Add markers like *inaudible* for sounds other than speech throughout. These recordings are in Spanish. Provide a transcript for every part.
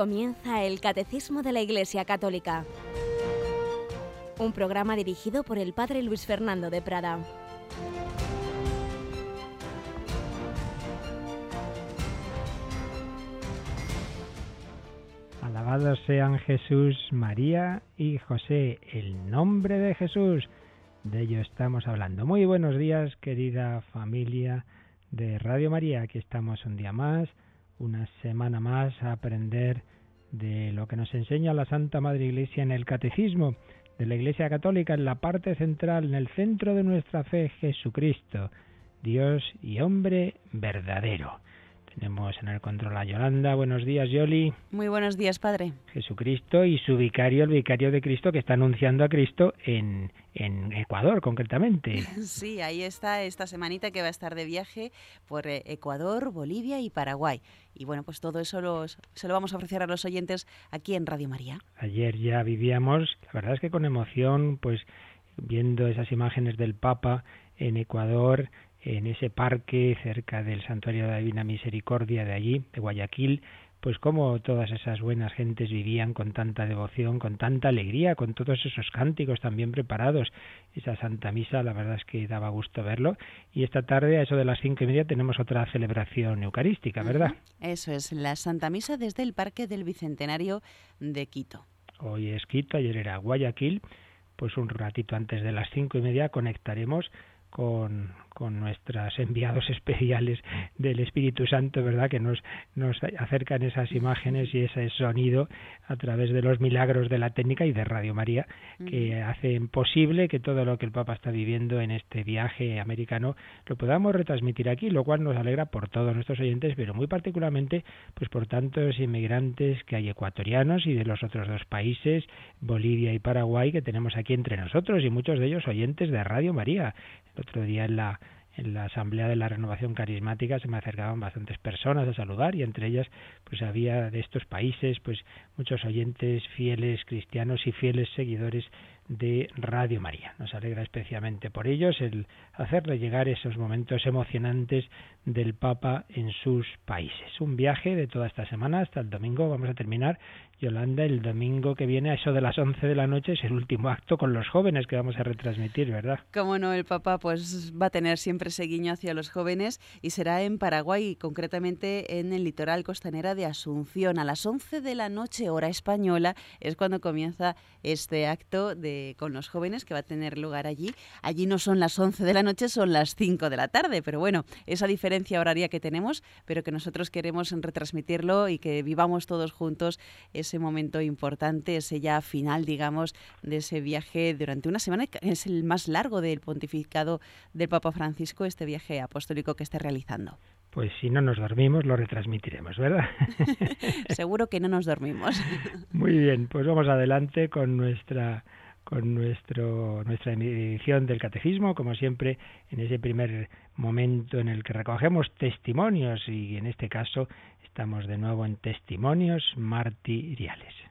Comienza el Catecismo de la Iglesia Católica, un programa dirigido por el Padre Luis Fernando de Prada. Alabados sean Jesús, María y José, el nombre de Jesús. De ello estamos hablando. Muy buenos días, querida familia de Radio María. Aquí estamos un día más una semana más a aprender de lo que nos enseña la Santa Madre Iglesia en el Catecismo de la Iglesia Católica, en la parte central, en el centro de nuestra fe, Jesucristo, Dios y hombre verdadero. Tenemos en el control a Yolanda. Buenos días, Yoli. Muy buenos días, Padre. Jesucristo y su vicario, el vicario de Cristo, que está anunciando a Cristo en, en Ecuador, concretamente. *laughs* Sí, ahí está esta semanita que va a estar de viaje por eh, Ecuador, Bolivia y Paraguay. Y bueno, pues todo eso los, se lo vamos a ofrecer a los oyentes aquí en Radio María. Ayer ya vivíamos, la verdad es que con emoción, pues viendo esas imágenes del Papa en Ecuador, en ese parque cerca del Santuario de la Divina Misericordia de allí, de Guayaquil, pues como todas esas buenas gentes vivían con tanta devoción, con tanta alegría, con todos esos cánticos también preparados. Esa Santa Misa, la verdad es que daba gusto verlo. Y esta tarde, a eso de las cinco y media, tenemos otra celebración eucarística, ¿verdad? Eso es, la Santa Misa desde el Parque del Bicentenario de Quito. Hoy es Quito, ayer era Guayaquil. Pues un ratito antes de las cinco y media conectaremos con, con nuestros enviados especiales del Espíritu Santo, ¿verdad? Que nos, nos acercan esas imágenes y ese sonido a través de los milagros de la técnica y de Radio María, que hacen posible que todo lo que el Papa está viviendo en este viaje americano lo podamos retransmitir aquí, lo cual nos alegra por todos nuestros oyentes, pero muy particularmente pues por tantos inmigrantes que hay ecuatorianos y de los otros dos países, Bolivia y Paraguay, que tenemos aquí entre nosotros y muchos de ellos oyentes de Radio María. Otro día en la en la asamblea de la renovación carismática se me acercaban bastantes personas a saludar y entre ellas pues había de estos países pues muchos oyentes fieles cristianos y fieles seguidores de Radio María. Nos alegra especialmente por ellos el hacerle llegar esos momentos emocionantes del Papa en sus países. Un viaje de toda esta semana hasta el domingo. Vamos a terminar Yolanda, el domingo que viene a eso de las 11 de la noche es el último acto con los jóvenes que vamos a retransmitir, ¿verdad? Cómo no, el Papa pues va a tener siempre ese guiño hacia los jóvenes y será en Paraguay, concretamente en el litoral costanera de Asunción. A las 11 de la noche, hora española, es cuando comienza este acto de con los jóvenes que va a tener lugar allí. Allí no son las 11 de la noche, son las 5 de la tarde, pero bueno, esa diferencia horaria que tenemos, pero que nosotros queremos retransmitirlo y que vivamos todos juntos ese momento importante, ese ya final, digamos, de ese viaje durante una semana, que es el más largo del pontificado del Papa Francisco, este viaje apostólico que está realizando. Pues si no nos dormimos, lo retransmitiremos, ¿verdad? *laughs* Seguro que no nos dormimos. *laughs* Muy bien, pues vamos adelante con nuestra con nuestro, nuestra edición del Catecismo, como siempre, en ese primer momento en el que recogemos testimonios y en este caso Estamos de nuevo en testimonios martiriales.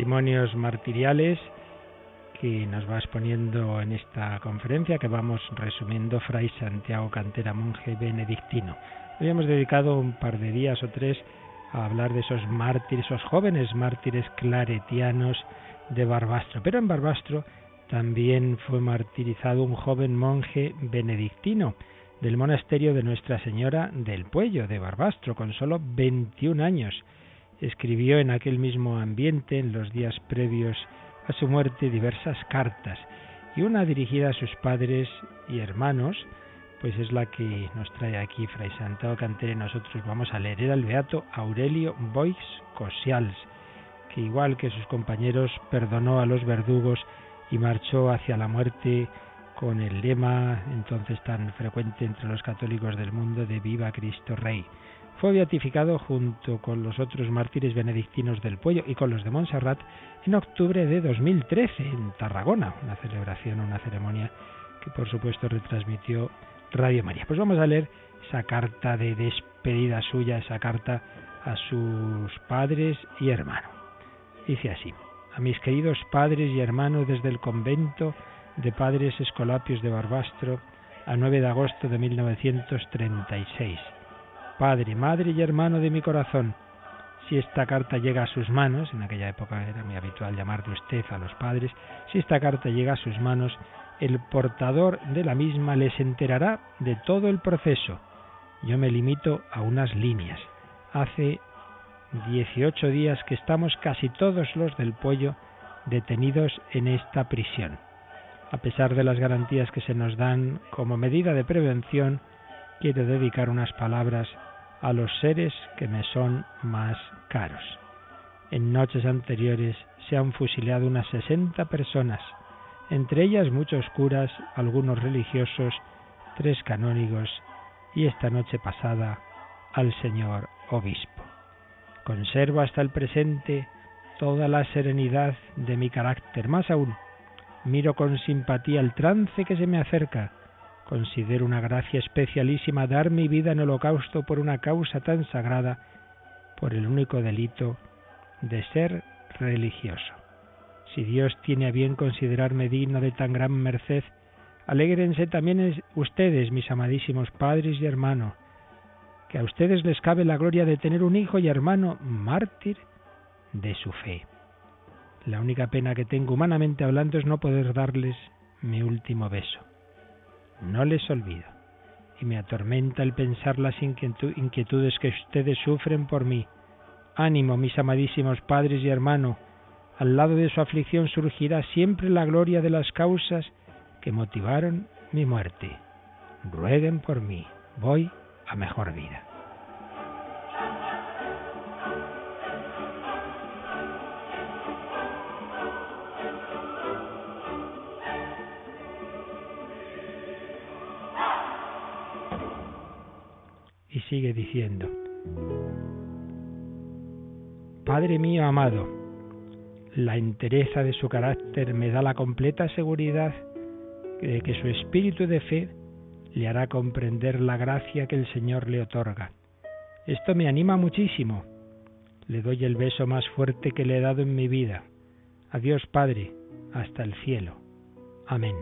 Testimonios martiriales que nos va exponiendo en esta conferencia que vamos resumiendo Fray Santiago Cantera, monje benedictino. Hoy hemos dedicado un par de días o tres a hablar de esos mártires, esos jóvenes mártires claretianos de Barbastro. Pero en Barbastro también fue martirizado un joven monje benedictino del monasterio de Nuestra Señora del Puello de Barbastro, con solo 21 años. Escribió en aquel mismo ambiente, en los días previos a su muerte diversas cartas y una dirigida a sus padres y hermanos, pues es la que nos trae aquí Fray Santiago Cantere. Nosotros vamos a leer. Era el beato Aurelio Boix Cosials, que igual que sus compañeros perdonó a los verdugos y marchó hacia la muerte con el lema entonces tan frecuente entre los católicos del mundo de Viva Cristo Rey. Fue beatificado junto con los otros mártires benedictinos del Puello y con los de Montserrat en octubre de 2013 en Tarragona, una celebración, una ceremonia que por supuesto retransmitió Radio María. Pues vamos a leer esa carta de despedida suya, esa carta a sus padres y hermanos. Dice así, a mis queridos padres y hermanos desde el convento de padres escolapios de Barbastro a 9 de agosto de 1936. Padre, madre y hermano de mi corazón, si esta carta llega a sus manos, en aquella época era muy habitual llamar de usted a los padres, si esta carta llega a sus manos, el portador de la misma les enterará de todo el proceso. Yo me limito a unas líneas. Hace 18 días que estamos casi todos los del pollo detenidos en esta prisión. A pesar de las garantías que se nos dan como medida de prevención, quiero dedicar unas palabras a los seres que me son más caros. En noches anteriores se han fusilado unas 60 personas, entre ellas muchos curas, algunos religiosos, tres canónigos y esta noche pasada al señor obispo. Conservo hasta el presente toda la serenidad de mi carácter, más aún, miro con simpatía el trance que se me acerca, considero una gracia especialísima dar mi vida en holocausto por una causa tan sagrada por el único delito de ser religioso. Si Dios tiene a bien considerarme digno de tan gran merced, alégrense también ustedes, mis amadísimos padres y hermanos, que a ustedes les cabe la gloria de tener un hijo y hermano mártir de su fe. La única pena que tengo humanamente hablando es no poder darles mi último beso. No les olvido y me atormenta el pensar las inquietudes que ustedes sufren por mí. Ánimo, mis amadísimos padres y hermanos, al lado de su aflicción surgirá siempre la gloria de las causas que motivaron mi muerte. Rueguen por mí, voy a mejor vida. Sigue diciendo, Padre mío amado, la entereza de su carácter me da la completa seguridad de que su espíritu de fe le hará comprender la gracia que el Señor le otorga. Esto me anima muchísimo. Le doy el beso más fuerte que le he dado en mi vida. Adiós, Padre, hasta el cielo. Amén.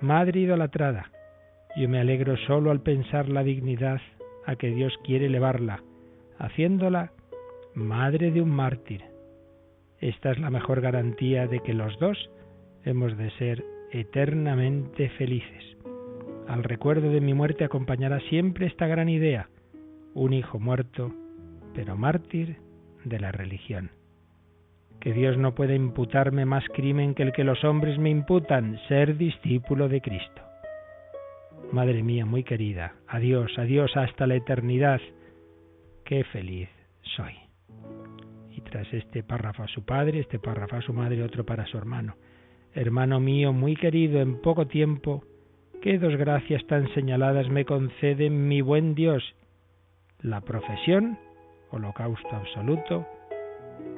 Madre idolatrada, yo me alegro solo al pensar la dignidad a que Dios quiere elevarla, haciéndola madre de un mártir. Esta es la mejor garantía de que los dos hemos de ser eternamente felices. Al recuerdo de mi muerte acompañará siempre esta gran idea, un hijo muerto, pero mártir de la religión. Que Dios no puede imputarme más crimen que el que los hombres me imputan, ser discípulo de Cristo. Madre mía muy querida, adiós, adiós hasta la eternidad. Qué feliz soy. Y tras este párrafo a su padre, este párrafo a su madre, otro para su hermano. Hermano mío muy querido, en poco tiempo, qué dos gracias tan señaladas me concede mi buen Dios. La profesión, holocausto absoluto,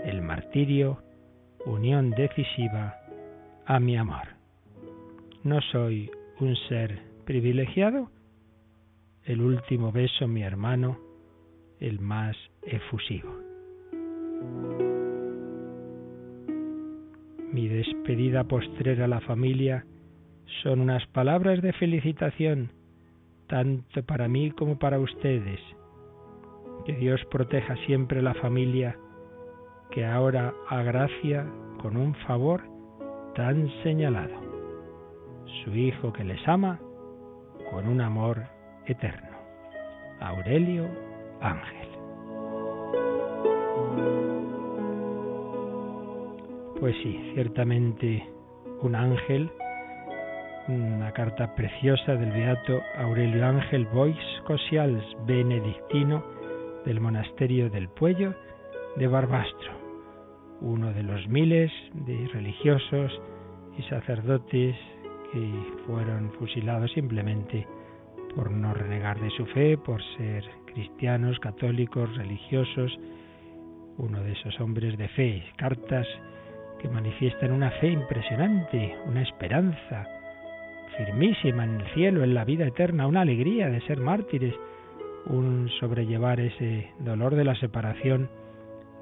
el martirio, unión decisiva a mi amor. No soy un ser privilegiado? El último beso, mi hermano, el más efusivo. Mi despedida postrera a la familia son unas palabras de felicitación, tanto para mí como para ustedes. Que Dios proteja siempre la familia que ahora agracia con un favor tan señalado. Su Hijo que les ama, con un amor eterno. Aurelio Ángel. Pues sí, ciertamente un ángel, una carta preciosa del beato Aurelio Ángel Bois Cosials, benedictino del monasterio del Puello de Barbastro, uno de los miles de religiosos y sacerdotes y fueron fusilados simplemente por no renegar de su fe, por ser cristianos, católicos, religiosos, uno de esos hombres de fe, cartas que manifiestan una fe impresionante, una esperanza, firmísima en el cielo, en la vida eterna, una alegría de ser mártires, un sobrellevar ese dolor de la separación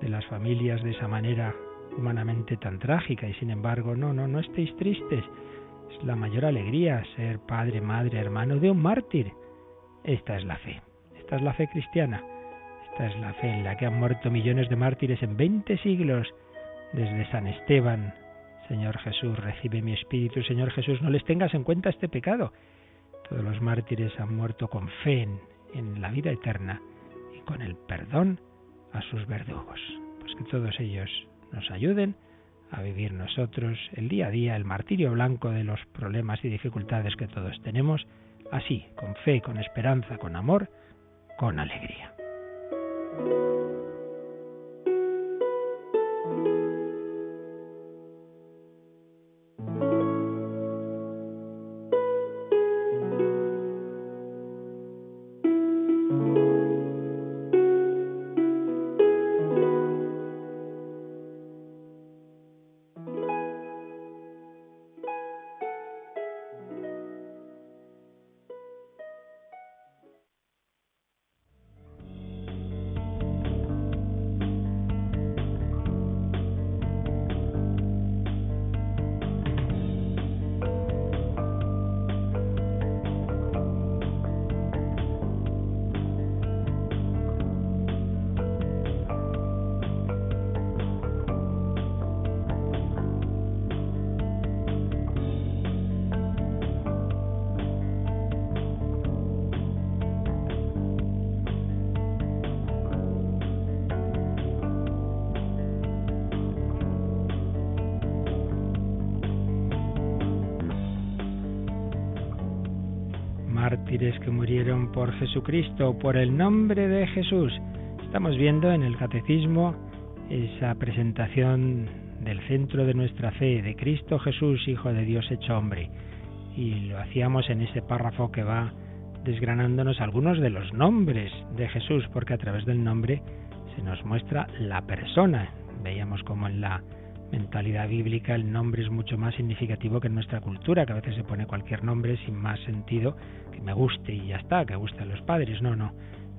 de las familias de esa manera humanamente tan trágica y sin embargo no, no, no estéis tristes. Es la mayor alegría ser padre, madre, hermano de un mártir. Esta es la fe, esta es la fe cristiana, esta es la fe en la que han muerto millones de mártires en 20 siglos, desde San Esteban. Señor Jesús, recibe mi espíritu, Señor Jesús, no les tengas en cuenta este pecado. Todos los mártires han muerto con fe en, en la vida eterna y con el perdón a sus verdugos. Pues que todos ellos nos ayuden a vivir nosotros el día a día, el martirio blanco de los problemas y dificultades que todos tenemos, así, con fe, con esperanza, con amor, con alegría. Por Jesucristo, por el nombre de Jesús. Estamos viendo en el catecismo esa presentación del centro de nuestra fe, de Cristo Jesús, Hijo de Dios hecho hombre. Y lo hacíamos en ese párrafo que va desgranándonos algunos de los nombres de Jesús, porque a través del nombre se nos muestra la persona. Veíamos como en la mentalidad bíblica el nombre es mucho más significativo que en nuestra cultura, que a veces se pone cualquier nombre sin más sentido que me guste y ya está, que guste a los padres. No, no.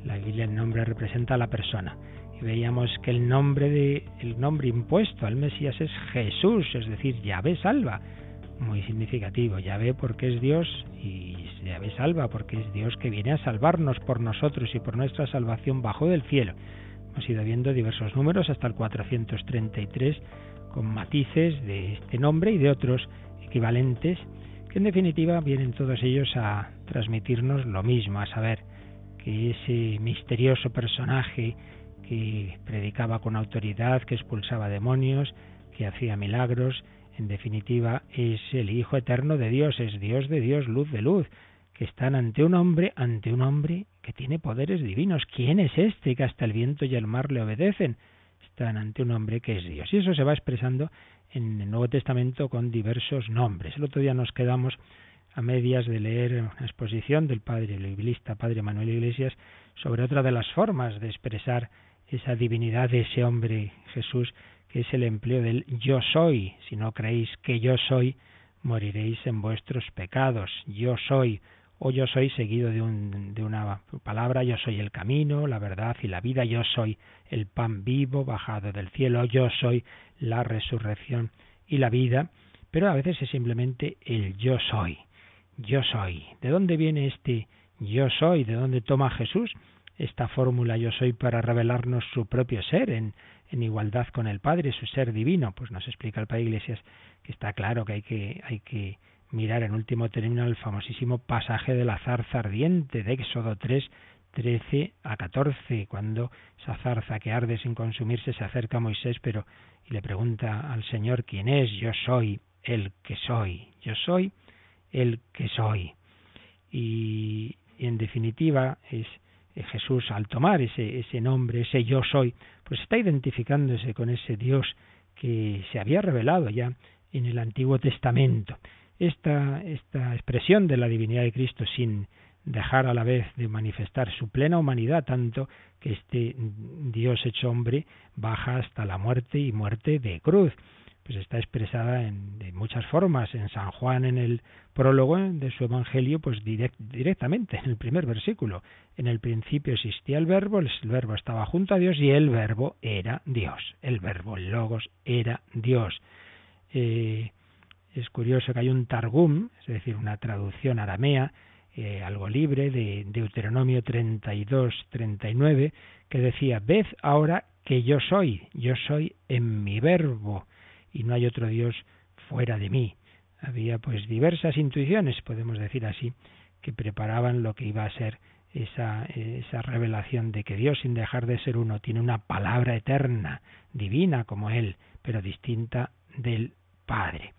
La Biblia el nombre representa a la persona. Y veíamos que el nombre de el nombre impuesto al Mesías es Jesús, es decir, Yahvé salva. Muy significativo, Yahvé porque es Dios y Yahvé salva porque es Dios que viene a salvarnos por nosotros y por nuestra salvación bajo del cielo. Hemos ido viendo diversos números hasta el 433 con matices de este nombre y de otros equivalentes, que en definitiva vienen todos ellos a transmitirnos lo mismo, a saber que ese misterioso personaje que predicaba con autoridad, que expulsaba demonios, que hacía milagros, en definitiva es el Hijo eterno de Dios, es Dios de Dios, luz de luz, que están ante un hombre, ante un hombre que tiene poderes divinos. ¿Quién es este que hasta el viento y el mar le obedecen? Ante un hombre que es Dios. Y eso se va expresando en el Nuevo Testamento con diversos nombres. El otro día nos quedamos a medias de leer una exposición del padre biblista, padre Manuel Iglesias, sobre otra de las formas de expresar esa divinidad de ese hombre Jesús, que es el empleo del yo soy. Si no creéis que yo soy, moriréis en vuestros pecados. Yo soy o yo soy seguido de, un, de una palabra, yo soy el camino, la verdad y la vida, yo soy el pan vivo bajado del cielo, yo soy la resurrección y la vida, pero a veces es simplemente el yo soy, yo soy. ¿De dónde viene este yo soy? ¿De dónde toma Jesús esta fórmula yo soy para revelarnos su propio ser en, en igualdad con el Padre, su ser divino? Pues nos explica el Padre Iglesias que está claro que hay que, hay que mirar en último término el famosísimo pasaje de la zarza ardiente de Éxodo 3, 13 a 14, cuando esa zarza que arde sin consumirse se acerca a Moisés, pero y le pregunta al Señor quién es, yo soy el que soy, yo soy el que soy. Y, en definitiva es Jesús al tomar ese, ese nombre, ese yo soy, pues está identificándose con ese Dios que se había revelado ya en el Antiguo Testamento esta, esta expresión de la divinidad de Cristo sin dejar a la vez de manifestar su plena humanidad, tanto que este Dios hecho hombre baja hasta la muerte y muerte de cruz. pues está expresada en, de muchas formas. En San Juan, en el prólogo de su Evangelio, pues directamente, en el primer versículo. En el principio existía el verbo, el verbo estaba junto a Dios y el verbo era Dios. El verbo, el logos, era Dios. Eh, es curioso que hay un targum, es decir, una traducción aramea, eh, algo libre, de Deuteronomio 32, 39, que decía, ved ahora que yo soy, yo soy en mi verbo y no hay otro Dios fuera de mí. Había pues diversas intuiciones, podemos decir así, que preparaban lo que iba a ser esa, esa revelación de que Dios, sin dejar de ser uno, tiene una palabra eterna, divina como Él, pero distinta del Padre.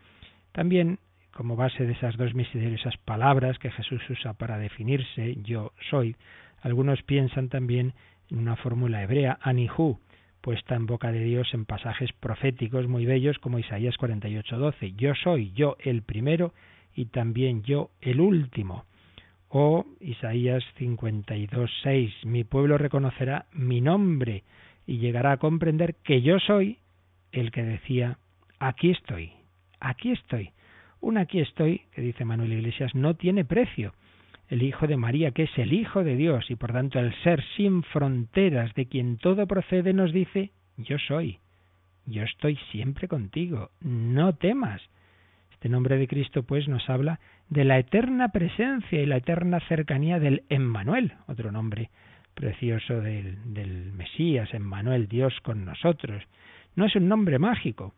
También, como base de esas dos misteriosas palabras que Jesús usa para definirse, yo soy, algunos piensan también en una fórmula hebrea, anihu, puesta en boca de Dios en pasajes proféticos muy bellos como Isaías 48:12, yo soy yo el primero y también yo el último. O Isaías 52:6, mi pueblo reconocerá mi nombre y llegará a comprender que yo soy el que decía, aquí estoy, aquí estoy. Un aquí estoy, que dice Manuel Iglesias, no tiene precio el Hijo de María, que es el Hijo de Dios y por tanto el ser sin fronteras de quien todo procede, nos dice, yo soy, yo estoy siempre contigo, no temas. Este nombre de Cristo pues nos habla de la eterna presencia y la eterna cercanía del Emmanuel, otro nombre precioso del, del Mesías, Emmanuel, Dios con nosotros. No es un nombre mágico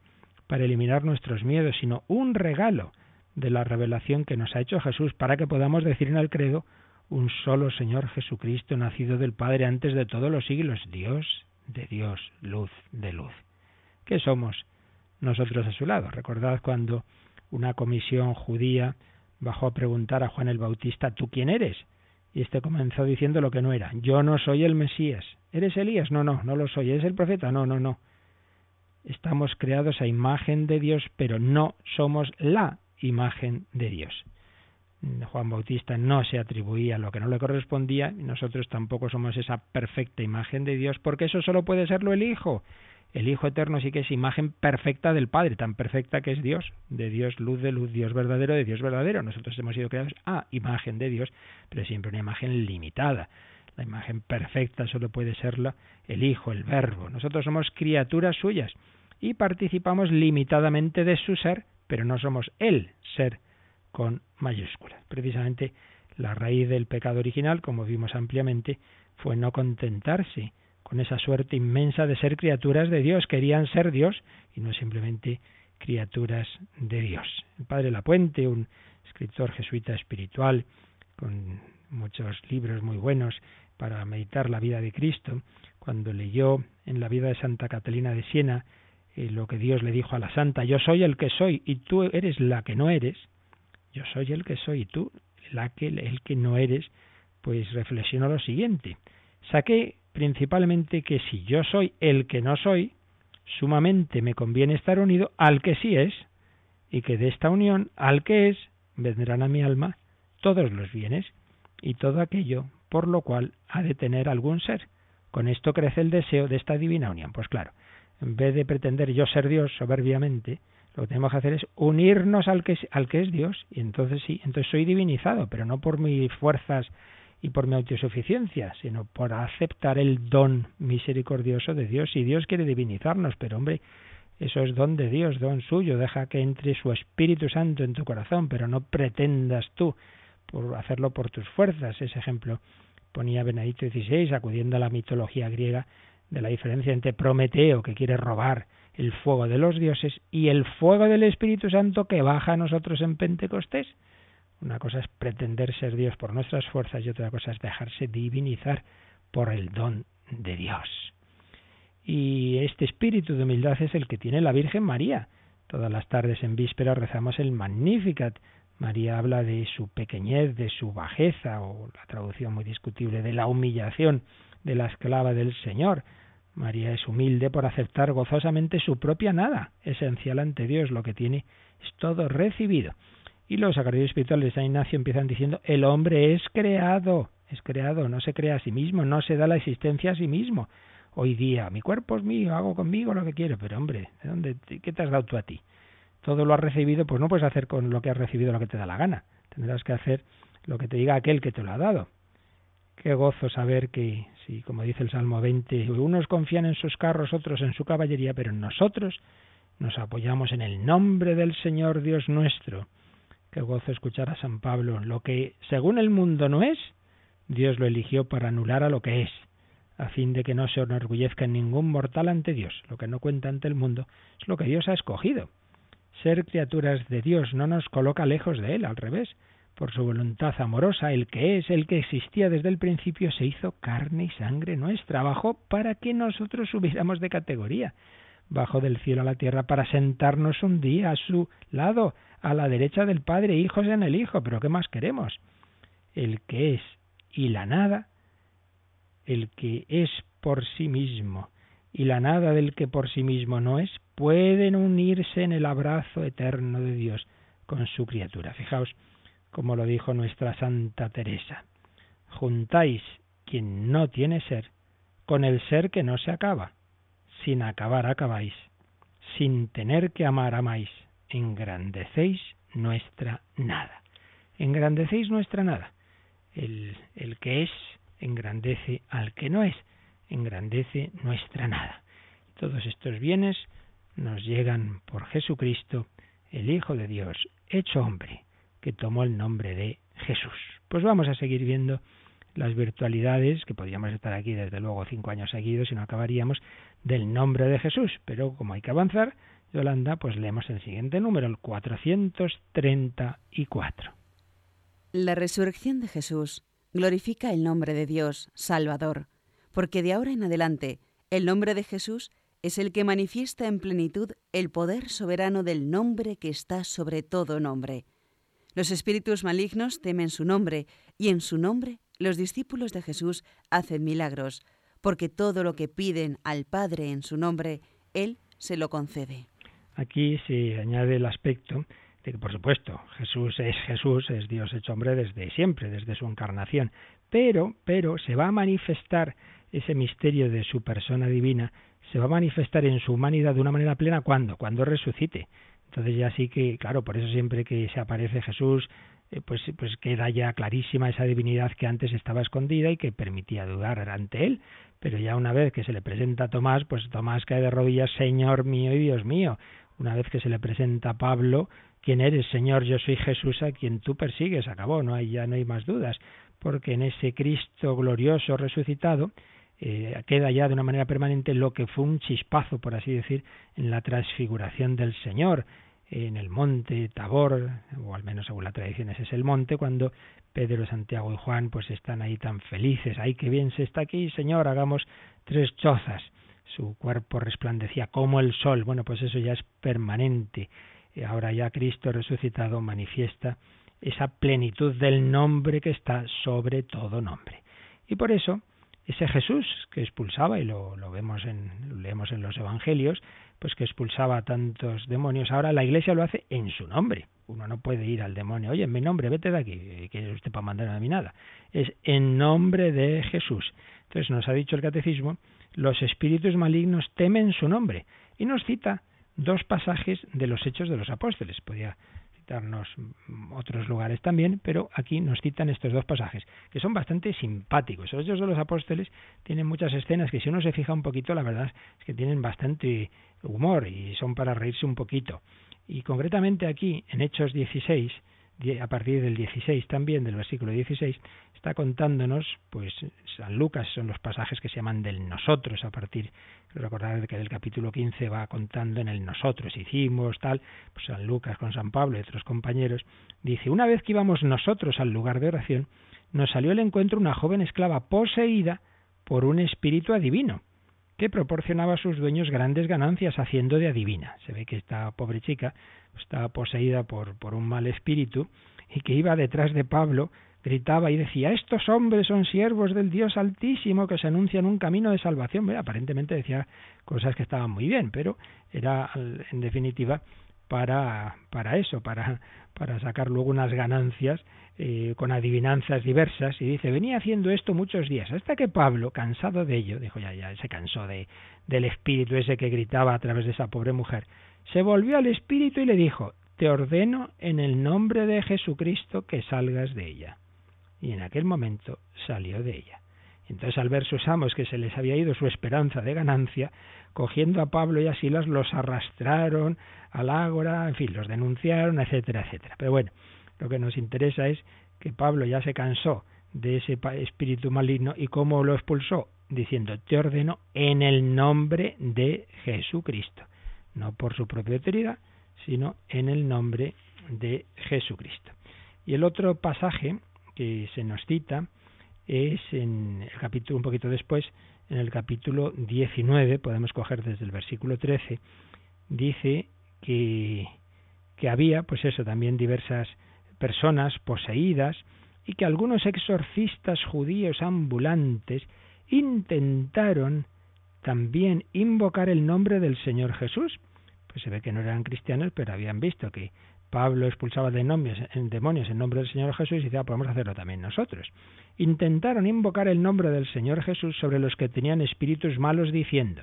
para eliminar nuestros miedos, sino un regalo de la revelación que nos ha hecho Jesús para que podamos decir en el credo un solo Señor Jesucristo, nacido del Padre antes de todos los siglos, Dios de Dios, luz de luz. ¿Qué somos nosotros a su lado? Recordad cuando una comisión judía bajó a preguntar a Juan el Bautista, ¿tú quién eres? Y este comenzó diciendo lo que no era, yo no soy el Mesías. ¿Eres Elías? No, no, no lo soy. ¿Eres el profeta? No, no, no. Estamos creados a imagen de Dios, pero no somos la imagen de Dios. Juan Bautista no se atribuía lo que no le correspondía y nosotros tampoco somos esa perfecta imagen de Dios porque eso solo puede serlo el Hijo. El Hijo eterno sí que es imagen perfecta del Padre, tan perfecta que es Dios, de Dios luz de luz, Dios verdadero de Dios verdadero. Nosotros hemos sido creados a imagen de Dios, pero siempre una imagen limitada. La imagen perfecta solo puede serla el Hijo, el Verbo. Nosotros somos criaturas suyas y participamos limitadamente de su ser, pero no somos el ser con mayúsculas. Precisamente la raíz del pecado original, como vimos ampliamente, fue no contentarse con esa suerte inmensa de ser criaturas de Dios, querían ser Dios y no simplemente criaturas de Dios. El padre Lapuente, un escritor jesuita espiritual, con muchos libros muy buenos para meditar la vida de Cristo, cuando leyó en la vida de Santa Catalina de Siena eh, lo que Dios le dijo a la santa, yo soy el que soy y tú eres la que no eres, yo soy el que soy y tú la que, el que no eres, pues reflexionó lo siguiente, saqué principalmente que si yo soy el que no soy, sumamente me conviene estar unido al que sí es, y que de esta unión al que es vendrán a mi alma todos los bienes y todo aquello por lo cual ha de tener algún ser. Con esto crece el deseo de esta divina unión. Pues claro, en vez de pretender yo ser Dios soberbiamente, lo que tenemos que hacer es unirnos al que, es, al que es Dios. Y entonces sí, entonces soy divinizado, pero no por mis fuerzas y por mi autosuficiencia, sino por aceptar el don misericordioso de Dios. Y Dios quiere divinizarnos, pero hombre, eso es don de Dios, don suyo. Deja que entre su Espíritu Santo en tu corazón, pero no pretendas tú por hacerlo por tus fuerzas. Ese ejemplo ponía Benedicto XVI, acudiendo a la mitología griega, de la diferencia entre Prometeo, que quiere robar el fuego de los dioses, y el fuego del Espíritu Santo que baja a nosotros en Pentecostés. Una cosa es pretender ser Dios por nuestras fuerzas y otra cosa es dejarse divinizar por el don de Dios. Y este espíritu de humildad es el que tiene la Virgen María. Todas las tardes en víspera rezamos el Magnificat. María habla de su pequeñez, de su bajeza, o la traducción muy discutible, de la humillación de la esclava del Señor. María es humilde por aceptar gozosamente su propia nada, esencial ante Dios, lo que tiene es todo recibido. Y los sacramentos espirituales de San Ignacio empiezan diciendo, el hombre es creado, es creado, no se crea a sí mismo, no se da la existencia a sí mismo. hoy día, mi cuerpo es mío, hago conmigo lo que quiero, pero hombre, ¿de dónde, ¿qué te has dado tú a ti? Todo lo has recibido, pues no puedes hacer con lo que has recibido lo que te da la gana. Tendrás que hacer lo que te diga aquel que te lo ha dado. Qué gozo saber que, si como dice el Salmo 20, unos confían en sus carros, otros en su caballería, pero nosotros nos apoyamos en el nombre del Señor Dios nuestro. Qué gozo escuchar a San Pablo. Lo que según el mundo no es, Dios lo eligió para anular a lo que es, a fin de que no se enorgullezca en ningún mortal ante Dios. Lo que no cuenta ante el mundo es lo que Dios ha escogido. Ser criaturas de Dios no nos coloca lejos de Él, al revés. Por su voluntad amorosa, el que es, el que existía desde el principio, se hizo carne y sangre nuestra, bajó para que nosotros subiéramos de categoría bajó del cielo a la tierra para sentarnos un día a su lado, a la derecha del Padre, hijos en el Hijo. Pero ¿qué más queremos? El que es y la nada, el que es por sí mismo y la nada del que por sí mismo no es, pueden unirse en el abrazo eterno de Dios con su criatura. Fijaos como lo dijo nuestra Santa Teresa. Juntáis quien no tiene ser con el ser que no se acaba sin acabar acabáis, sin tener que amar amáis, engrandecéis nuestra nada. Engrandecéis nuestra nada. El, el que es engrandece al que no es, engrandece nuestra nada. Todos estos bienes nos llegan por Jesucristo, el Hijo de Dios, hecho hombre, que tomó el nombre de Jesús. Pues vamos a seguir viendo las virtualidades, que podríamos estar aquí desde luego cinco años seguidos y no acabaríamos, del nombre de Jesús. Pero como hay que avanzar, Yolanda, pues leemos el siguiente número, el 434. La resurrección de Jesús glorifica el nombre de Dios, Salvador, porque de ahora en adelante el nombre de Jesús es el que manifiesta en plenitud el poder soberano del nombre que está sobre todo nombre. Los espíritus malignos temen su nombre y en su nombre los discípulos de Jesús hacen milagros, porque todo lo que piden al Padre en su nombre, Él se lo concede. Aquí se añade el aspecto de que, por supuesto, Jesús es Jesús, es Dios hecho hombre desde siempre, desde su encarnación, pero, pero se va a manifestar ese misterio de su persona divina, se va a manifestar en su humanidad de una manera plena cuando, cuando resucite. Entonces ya sí que, claro, por eso siempre que se aparece Jesús, eh, pues, pues queda ya clarísima esa divinidad que antes estaba escondida y que permitía dudar ante él. Pero ya una vez que se le presenta a Tomás, pues Tomás cae de rodillas, Señor mío y Dios mío. Una vez que se le presenta a Pablo, ¿quién eres, Señor? Yo soy Jesús a quien tú persigues. Acabó, no hay, ya no hay más dudas. Porque en ese Cristo glorioso resucitado, eh, queda ya de una manera permanente lo que fue un chispazo, por así decir, en la transfiguración del Señor en el monte Tabor, o al menos según la tradición ese es el monte, cuando Pedro, Santiago y Juan pues están ahí tan felices, ay qué bien se está aquí, Señor, hagamos tres chozas. Su cuerpo resplandecía como el sol, bueno pues eso ya es permanente. Ahora ya Cristo resucitado manifiesta esa plenitud del nombre que está sobre todo nombre. Y por eso ese Jesús que expulsaba, y lo, vemos en, lo leemos en los Evangelios, pues que expulsaba a tantos demonios. Ahora la Iglesia lo hace en su nombre. Uno no puede ir al demonio, oye, en mi nombre, vete de aquí, que es usted para mandarme a mí nada. Es en nombre de Jesús. Entonces nos ha dicho el catecismo, los espíritus malignos temen su nombre. Y nos cita dos pasajes de los hechos de los apóstoles. Podía citarnos otros lugares también, pero aquí nos citan estos dos pasajes, que son bastante simpáticos. Los hechos de los apóstoles tienen muchas escenas que si uno se fija un poquito, la verdad es que tienen bastante humor y son para reírse un poquito. Y concretamente aquí, en Hechos 16, a partir del 16 también, del versículo 16, está contándonos, pues San Lucas son los pasajes que se llaman del nosotros, a partir, recordar que del capítulo 15 va contando en el nosotros, hicimos, tal, pues San Lucas con San Pablo y otros compañeros, dice, una vez que íbamos nosotros al lugar de oración, nos salió al encuentro una joven esclava poseída por un espíritu adivino que proporcionaba a sus dueños grandes ganancias haciendo de adivina. Se ve que esta pobre chica estaba poseída por, por un mal espíritu y que iba detrás de Pablo, gritaba y decía, estos hombres son siervos del Dios Altísimo que se anuncian un camino de salvación. aparentemente decía cosas que estaban muy bien, pero era en definitiva para, para eso, para, para sacar luego unas ganancias eh, con adivinanzas diversas, y dice, venía haciendo esto muchos días, hasta que Pablo, cansado de ello, dijo, ya, ya, se cansó de, del espíritu ese que gritaba a través de esa pobre mujer, se volvió al espíritu y le dijo, te ordeno en el nombre de Jesucristo que salgas de ella. Y en aquel momento salió de ella. Entonces al ver sus amos que se les había ido su esperanza de ganancia, cogiendo a Pablo y a Silas los arrastraron al ágora, en fin, los denunciaron, etcétera, etcétera. Pero bueno, lo que nos interesa es que Pablo ya se cansó de ese espíritu maligno y cómo lo expulsó, diciendo, te ordeno en el nombre de Jesucristo, no por su propia autoridad, sino en el nombre de Jesucristo. Y el otro pasaje que se nos cita es en el capítulo, un poquito después, en el capítulo 19, podemos coger desde el versículo 13, dice que, que había, pues eso, también diversas personas poseídas y que algunos exorcistas judíos ambulantes intentaron también invocar el nombre del Señor Jesús. Pues se ve que no eran cristianos, pero habían visto que Pablo expulsaba demonios, demonios en nombre del Señor Jesús y decía, ah, podemos hacerlo también nosotros. Intentaron invocar el nombre del Señor Jesús sobre los que tenían espíritus malos diciendo,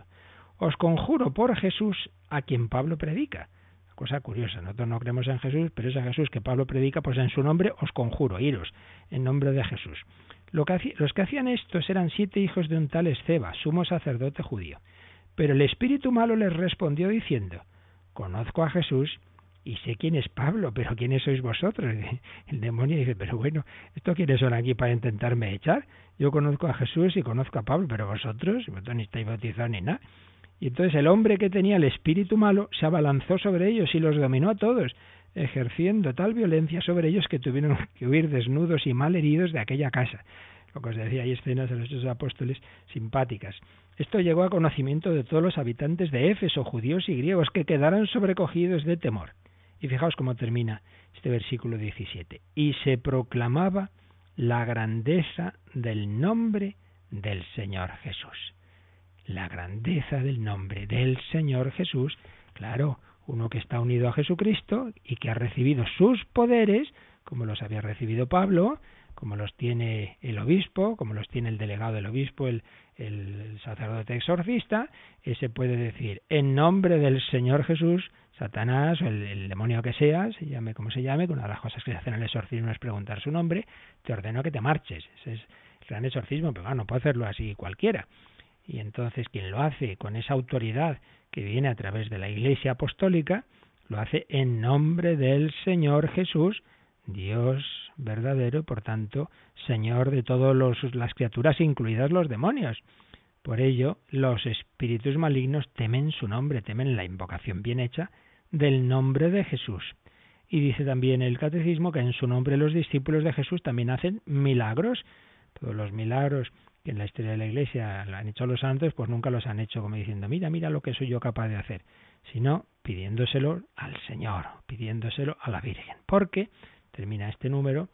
os conjuro por Jesús a quien Pablo predica. Cosa curiosa, nosotros no creemos en Jesús, pero ese Jesús que Pablo predica, pues en su nombre os conjuro, iros, en nombre de Jesús. Lo que los que hacían estos eran siete hijos de un tal Esceba, sumo sacerdote judío. Pero el espíritu malo les respondió diciendo, conozco a Jesús y sé quién es Pablo, pero ¿quiénes sois vosotros? *laughs* El demonio dice, pero bueno, ¿esto quiénes son aquí para intentarme echar? Yo conozco a Jesús y conozco a Pablo, pero vosotros, vosotros ni estáis bautizados ni nada. Y entonces el hombre que tenía el espíritu malo se abalanzó sobre ellos y los dominó a todos, ejerciendo tal violencia sobre ellos que tuvieron que huir desnudos y mal heridos de aquella casa. Lo que os decía, hay escenas de los apóstoles simpáticas. Esto llegó a conocimiento de todos los habitantes de Éfeso, judíos y griegos, que quedaron sobrecogidos de temor. Y fijaos cómo termina este versículo 17. Y se proclamaba la grandeza del nombre del Señor Jesús. La grandeza del nombre del Señor Jesús, claro, uno que está unido a Jesucristo y que ha recibido sus poderes, como los había recibido Pablo, como los tiene el obispo, como los tiene el delegado del obispo, el, sacerdote exorcista, ese puede decir, en nombre del Señor Jesús, Satanás o el, demonio que sea, se llame como se llame, que una de las cosas que se hacen en el exorcismo es preguntar su nombre, te ordeno que te marches. Ese es el gran exorcismo, pero no puede hacerlo así cualquiera. Y entonces quien lo hace con esa autoridad que viene a través de la Iglesia Apostólica, lo hace en nombre del Señor Jesús, Dios verdadero y por tanto Señor de todas las criaturas, incluidas los demonios. Por ello, los espíritus malignos temen su nombre, temen la invocación bien hecha del nombre de Jesús. Y dice también el catecismo que en su nombre los discípulos de Jesús también hacen milagros. Todos los milagros que en la historia de la Iglesia han hecho los santos, pues nunca los han hecho como diciendo, mira, mira lo que soy yo capaz de hacer, sino pidiéndoselo al Señor, pidiéndoselo a la Virgen. Porque, termina este número,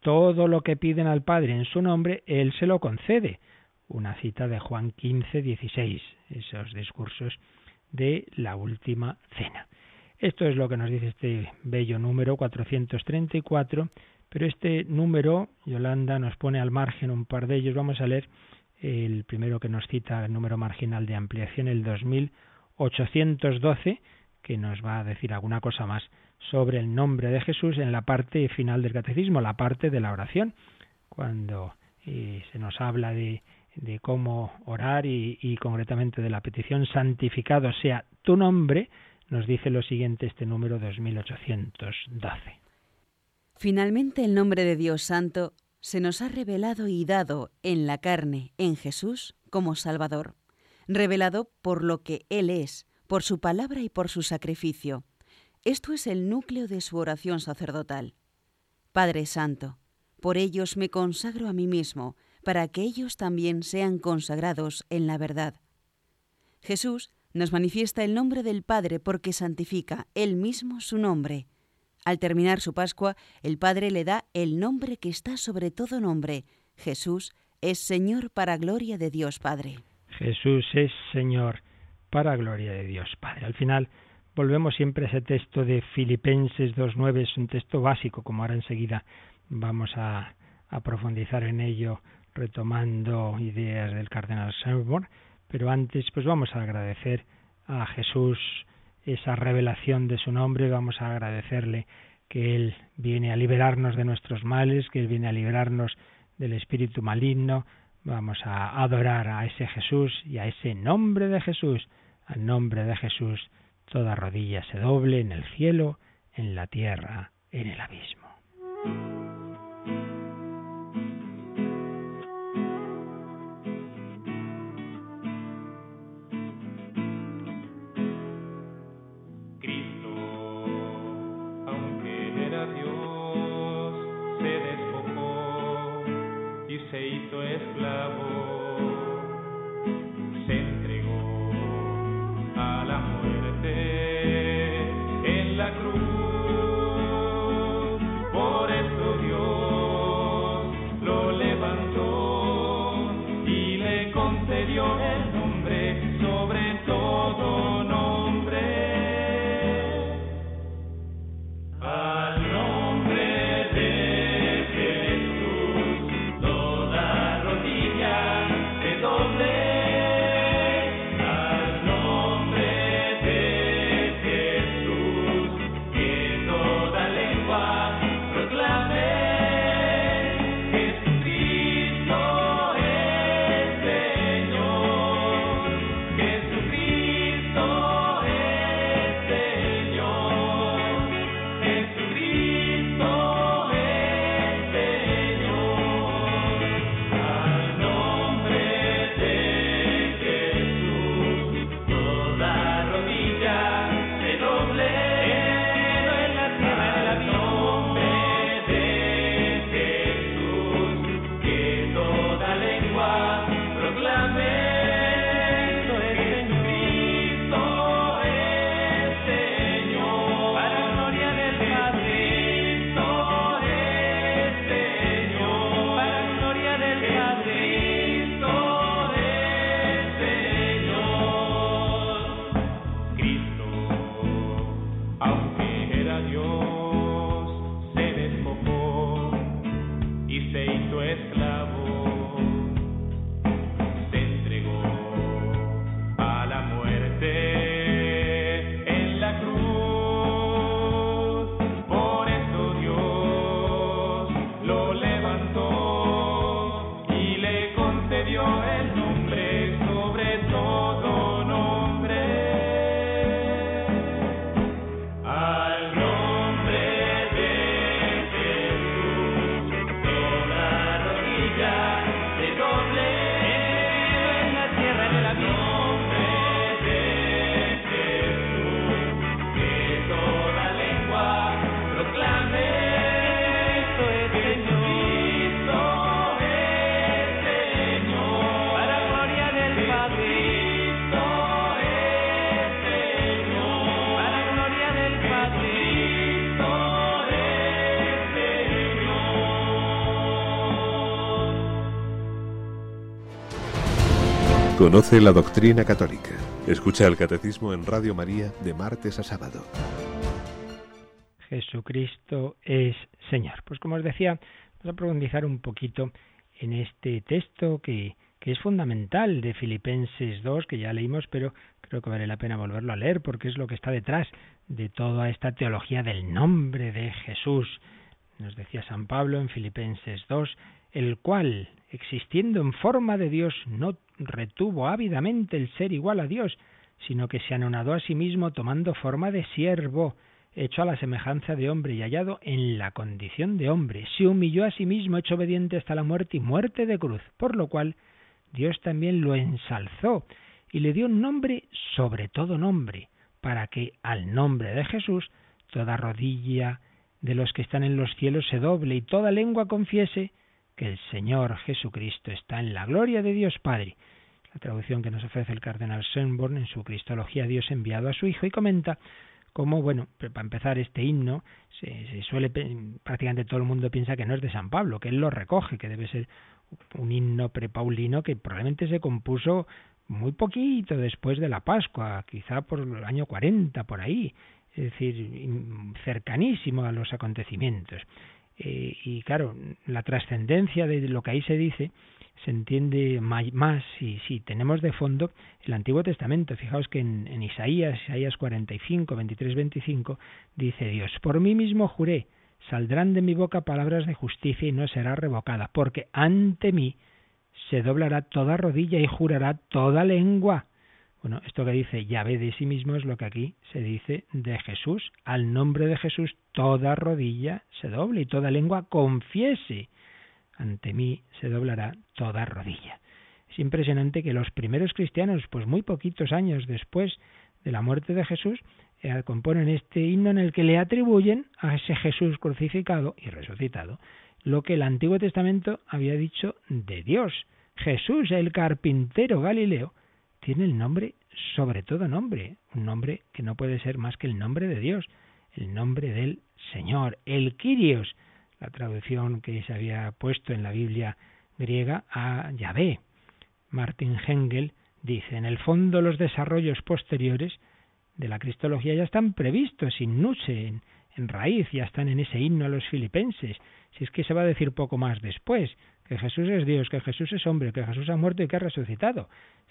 todo lo que piden al Padre en su nombre, Él se lo concede. Una cita de Juan 15, 16, esos discursos de la última cena. Esto es lo que nos dice este bello número 434, pero este número, Yolanda nos pone al margen un par de ellos. Vamos a leer el primero que nos cita el número marginal de ampliación, el 2812, que nos va a decir alguna cosa más sobre el nombre de Jesús en la parte final del catecismo, la parte de la oración, cuando eh, se nos habla de, cómo orar y, y concretamente de la petición santificado sea tu nombre, nos dice lo siguiente este número 2812. Finalmente el nombre de Dios Santo se nos ha revelado y dado en la carne, en Jesús, como Salvador, revelado por lo que Él es, por su palabra y por su sacrificio. Esto es el núcleo de su oración sacerdotal. Padre Santo, por ellos me consagro a mí mismo, para que ellos también sean consagrados en la verdad. Jesús nos manifiesta el nombre del Padre porque santifica él mismo su nombre. Al terminar su Pascua, el Padre le da el nombre que está sobre todo nombre. Jesús es Señor para gloria de Dios Padre. Jesús es Señor para gloria de Dios Padre. Al final volvemos siempre a ese texto de Filipenses 2.9, es un texto básico, como ahora enseguida vamos a, profundizar en ello retomando ideas del cardenal Sanborn, pero antes pues vamos a agradecer a Jesús esa revelación de su nombre, vamos a agradecerle que Él viene a liberarnos de nuestros males, que Él viene a liberarnos del espíritu maligno, vamos a adorar a ese Jesús y a ese nombre de Jesús, al nombre de Jesús, toda rodilla se doble en el cielo, en la tierra, en el abismo. Conoce la doctrina católica. Escucha el catecismo en Radio María de martes a sábado. Jesucristo es Señor. Pues como os decía, vamos a profundizar un poquito en este texto que, que es fundamental de Filipenses 2, que ya leímos, pero creo que vale la pena volverlo a leer porque es lo que está detrás de toda esta teología del nombre de Jesús. Nos decía San Pablo en Filipenses 2, el cual, existiendo en forma de Dios, no retuvo ávidamente el ser igual a Dios, sino que se anonadó a sí mismo tomando forma de siervo, hecho a la semejanza de hombre y hallado en la condición de hombre, se humilló a sí mismo, hecho obediente hasta la muerte y muerte de cruz, por lo cual Dios también lo ensalzó y le dio un nombre sobre todo nombre, para que al nombre de Jesús toda rodilla de los que están en los cielos se doble y toda lengua confiese que el Señor Jesucristo está en la gloria de Dios Padre. La traducción que nos ofrece el cardenal Schönborn en su Cristología Dios enviado a su Hijo y comenta cómo, bueno, para empezar este himno, se, suele, prácticamente todo el mundo piensa que no es de San Pablo, que él lo recoge, que debe ser un himno prepaulino que probablemente se compuso muy poquito después de la Pascua, quizá por el año 40, por ahí, es decir, cercanísimo a los acontecimientos. Eh, y claro, la trascendencia de lo que ahí se dice se entiende más si, si tenemos de fondo el Antiguo Testamento. Fijaos que en, en Isaías, Isaías 45, 23, 25, dice Dios, por mí mismo juré, saldrán de mi boca palabras de justicia y no será revocada, porque ante mí se doblará toda rodilla y jurará toda lengua. Bueno, esto que dice Yahvé de sí mismo es lo que aquí se dice de Jesús. Al nombre de Jesús toda rodilla se doble y toda lengua confiese. Ante mí se doblará toda rodilla. Es impresionante que los primeros cristianos, pues muy poquitos años después de la muerte de Jesús, eh, componen este himno en el que le atribuyen a ese Jesús crucificado y resucitado lo que el Antiguo Testamento había dicho de Dios. Jesús, el carpintero Galileo, tiene el nombre, sobre todo nombre, un nombre que no puede ser más que el nombre de Dios, el nombre del Señor, el Kyrios, la traducción que se había puesto en la Biblia griega a Yahvé. Martin Hengel dice, en el fondo los desarrollos posteriores de la cristología ya están previstos sin nuche, en, en raíz, ya están en ese himno a los filipenses, si es que se va a decir poco más después, que Jesús es Dios, que Jesús es hombre, que Jesús ha muerto y que ha resucitado.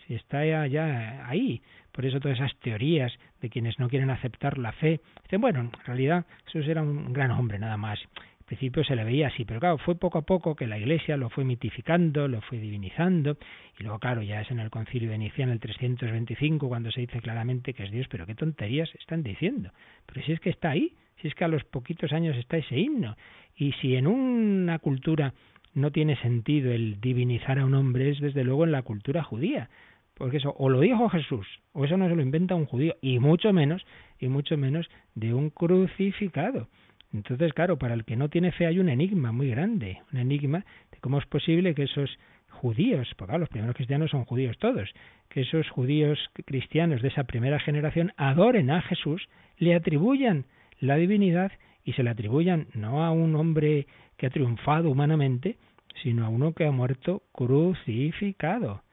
Si está ya, ahí. Por eso todas esas teorías de quienes no quieren aceptar la fe, dicen, bueno, en realidad Jesús era un gran hombre nada más. Al principio se le veía así, pero claro, fue poco a poco que la Iglesia lo fue mitificando, lo fue divinizando, y luego, claro, ya es en el concilio en el 325 cuando se dice claramente que es Dios, pero qué tonterías están diciendo. Pero si es que está ahí, si es que a los poquitos años está ese himno, y si en una cultura no tiene sentido el divinizar a un hombre, es desde luego en la cultura judía. Porque eso o lo dijo Jesús, o eso no se lo inventa un judío, y mucho menos, y mucho menos de un crucificado. Entonces, claro, para el que no tiene fe hay un enigma muy grande, un enigma de cómo es posible que esos judíos, porque los primeros cristianos son judíos todos, que esos judíos cristianos de esa primera generación adoren a Jesús, le atribuyan la divinidad y se le atribuyan no a un hombre que ha triunfado humanamente, sino a uno que ha muerto crucificado.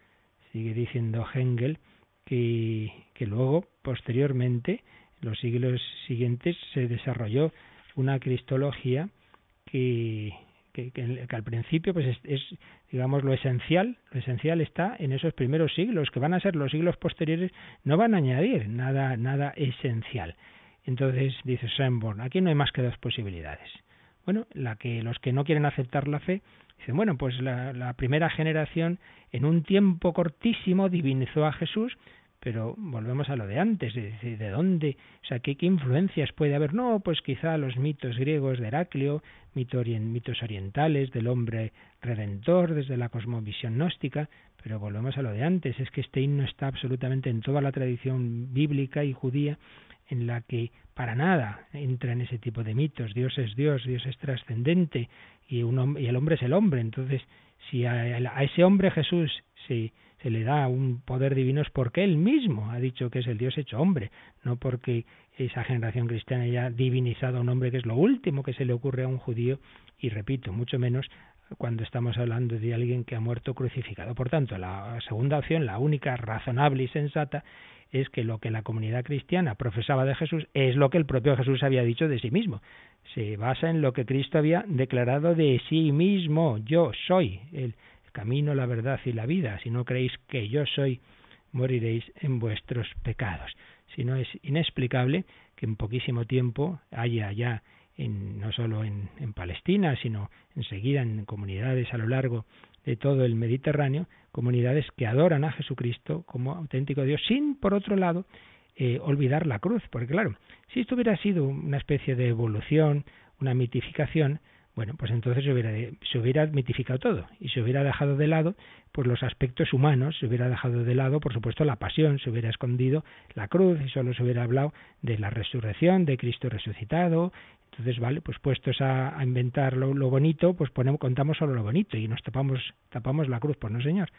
Sigue diciendo Hengel que, que luego, posteriormente, en los siglos siguientes, se desarrolló una cristología que, que, que, al principio pues es, es, digamos lo esencial lo esencial está en esos primeros siglos que van a ser los siglos posteriores no van a añadir nada nada esencial entonces dice Sanborn, aquí no hay más que dos posibilidades. Bueno, la que los que no quieren aceptar la fe dicen, bueno, pues la, la primera generación en un tiempo cortísimo divinizó a Jesús, pero volvemos a lo de antes, de, de, de dónde, o sea, ¿qué, ¿qué, influencias puede haber? No, pues quizá los mitos griegos de Heraclio, mitos orientales del hombre redentor desde la cosmovisión gnóstica, pero volvemos a lo de antes, es que este himno está absolutamente en toda la tradición bíblica y judía en la que para nada entra en ese tipo de mitos. Dios es Dios, Dios es trascendente y, un, y el hombre es el hombre. Entonces, si a, a ese hombre Jesús se, se le da un poder divino es porque él mismo ha dicho que es el Dios hecho hombre, no porque esa generación cristiana haya divinizado a un hombre que es lo último que se le ocurre a un judío y repito, mucho menos cuando estamos hablando de alguien que ha muerto crucificado. Por tanto, la segunda opción, la única razonable y sensata, es que lo que la comunidad cristiana profesaba de Jesús es lo que el propio Jesús había dicho de sí mismo. Se basa en lo que Cristo había declarado de sí mismo. Yo soy el camino, la verdad y la vida. Si no creéis que yo soy, moriréis en vuestros pecados. Si no es inexplicable que en poquísimo tiempo haya ya en, no solo en, en Palestina, sino enseguida en comunidades a lo largo de todo el Mediterráneo, comunidades que adoran a Jesucristo como auténtico Dios, sin, por otro lado, eh, olvidar la cruz. Porque claro, si esto hubiera sido una especie de evolución, una mitificación, bueno, pues entonces se hubiera, se hubiera mitificado todo y se hubiera dejado de lado pues los aspectos humanos, se hubiera dejado de lado, por supuesto, la pasión, se hubiera escondido la cruz y solo se hubiera hablado de la resurrección, de Cristo resucitado, entonces, vale, pues puestos a, a inventar lo, lo, bonito, pues ponemos, contamos solo lo bonito y nos tapamos, tapamos la cruz, pues no señor.